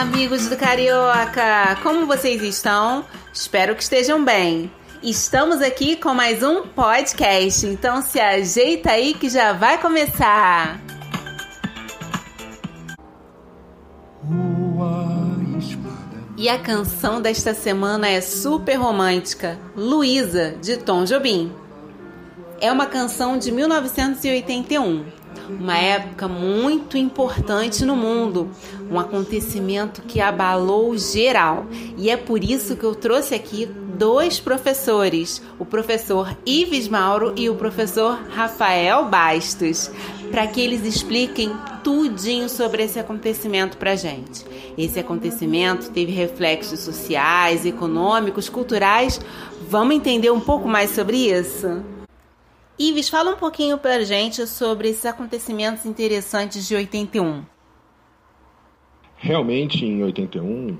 Amigos do Carioca! Como vocês estão? Espero que estejam bem. Estamos aqui com mais um podcast, então se ajeita aí que já vai começar. E a canção desta semana é super romântica, Luísa, de Tom Jobim. É uma canção de 1981, uma época muito importante no mundo, um acontecimento que abalou geral. E é por isso que eu trouxe aqui dois professores, o professor Ives Mauro e o professor Rafael Bastos, para que eles expliquem tudinho sobre esse acontecimento para gente. Esse acontecimento teve reflexos sociais, econômicos, culturais. Vamos entender um pouco mais sobre isso? Ives, fala um pouquinho para a gente sobre esses acontecimentos interessantes de 81. Realmente, em 81,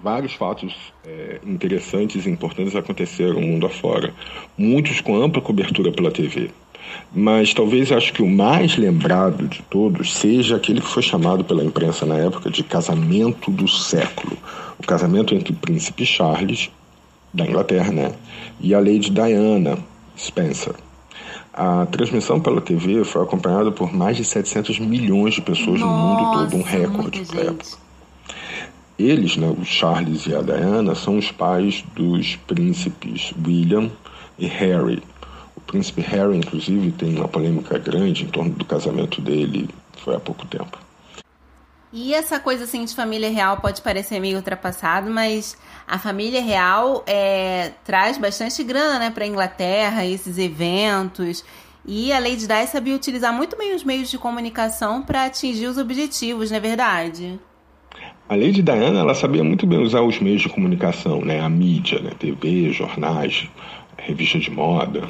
vários fatos é, interessantes e importantes aconteceram mundo afora, muitos com ampla cobertura pela TV. Mas talvez acho que o mais lembrado de todos seja aquele que foi chamado pela imprensa na época de casamento do século. O casamento entre o príncipe Charles, da Inglaterra, né, e a Lady Diana Spencer. A transmissão pela TV foi acompanhada por mais de 700 milhões de pessoas Nossa, no mundo todo, um recorde para época. Eles, né, o Charles e a Diana, são os pais dos príncipes William e Harry. O príncipe Harry, inclusive, tem uma polêmica grande em torno do casamento dele, foi há pouco tempo. E essa coisa assim de família real pode parecer meio ultrapassado, mas a família real é, traz bastante grana né, para a Inglaterra, esses eventos. E a Lady Di sabia utilizar muito bem os meios de comunicação para atingir os objetivos, não é verdade? A Lady Diana ela sabia muito bem usar os meios de comunicação, né? a mídia, né? TV, jornais, revista de moda.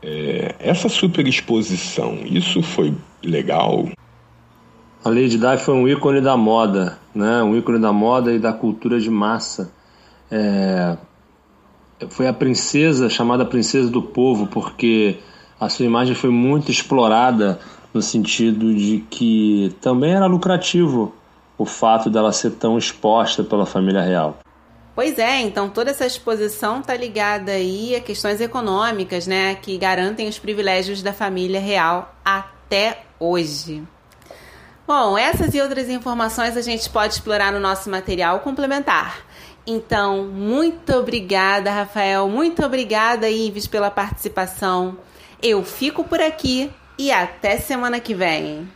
É, essa superexposição, isso foi legal? A Lady Di foi um ícone da moda, né? um ícone da moda e da cultura de massa. É... Foi a princesa, chamada princesa do povo, porque a sua imagem foi muito explorada no sentido de que também era lucrativo o fato dela ser tão exposta pela família real. Pois é, então toda essa exposição está ligada aí a questões econômicas, né, que garantem os privilégios da família real até hoje. Bom, essas e outras informações a gente pode explorar no nosso material complementar. Então, muito obrigada, Rafael, muito obrigada, Ives, pela participação. Eu fico por aqui e até semana que vem.